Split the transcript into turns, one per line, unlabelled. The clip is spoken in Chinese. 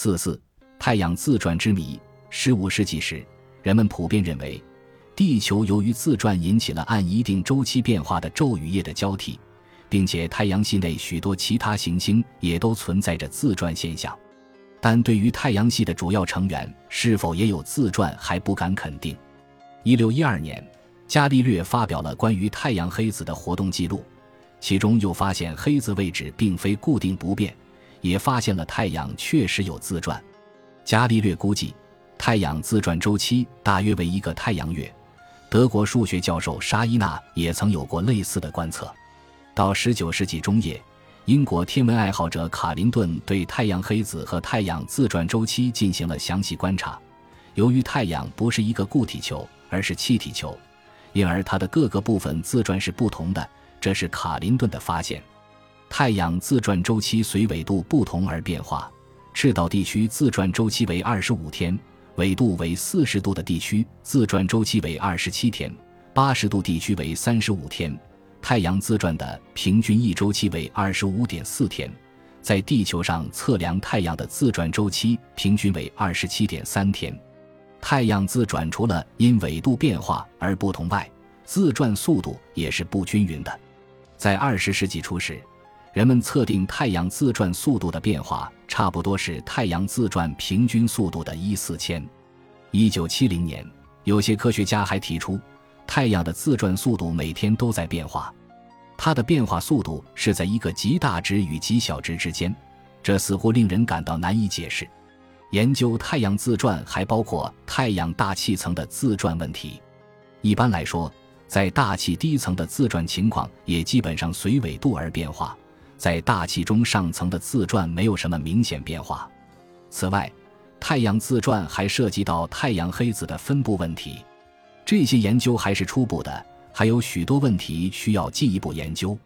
四四，太阳自转之谜。十五世纪时，人们普遍认为，地球由于自转引起了按一定周期变化的昼与夜的交替，并且太阳系内许多其他行星也都存在着自转现象。但对于太阳系的主要成员是否也有自转还不敢肯定。一六一二年，伽利略发表了关于太阳黑子的活动记录，其中又发现黑子位置并非固定不变。也发现了太阳确实有自转，伽利略估计太阳自转周期大约为一个太阳月。德国数学教授沙伊纳也曾有过类似的观测。到19世纪中叶，英国天文爱好者卡林顿对太阳黑子和太阳自转周期进行了详细观察。由于太阳不是一个固体球，而是气体球，因而它的各个部分自转是不同的。这是卡林顿的发现。太阳自转周期随纬度不同而变化。赤道地区自转周期为二十五天，纬度为四十度的地区自转周期为二十七天，八十度地区为三十五天。太阳自转的平均一周期为二十五点四天。在地球上测量太阳的自转周期平均为二十七点三天。太阳自转除了因纬度变化而不同外，自转速度也是不均匀的。在二十世纪初时。人们测定太阳自转速度的变化，差不多是太阳自转平均速度的一四千。一九七零年，有些科学家还提出，太阳的自转速度每天都在变化，它的变化速度是在一个极大值与极小值之间，这似乎令人感到难以解释。研究太阳自转还包括太阳大气层的自转问题。一般来说，在大气低层的自转情况也基本上随纬度而变化。在大气中上层的自转没有什么明显变化。此外，太阳自转还涉及到太阳黑子的分布问题。这些研究还是初步的，还有许多问题需要进一步研究。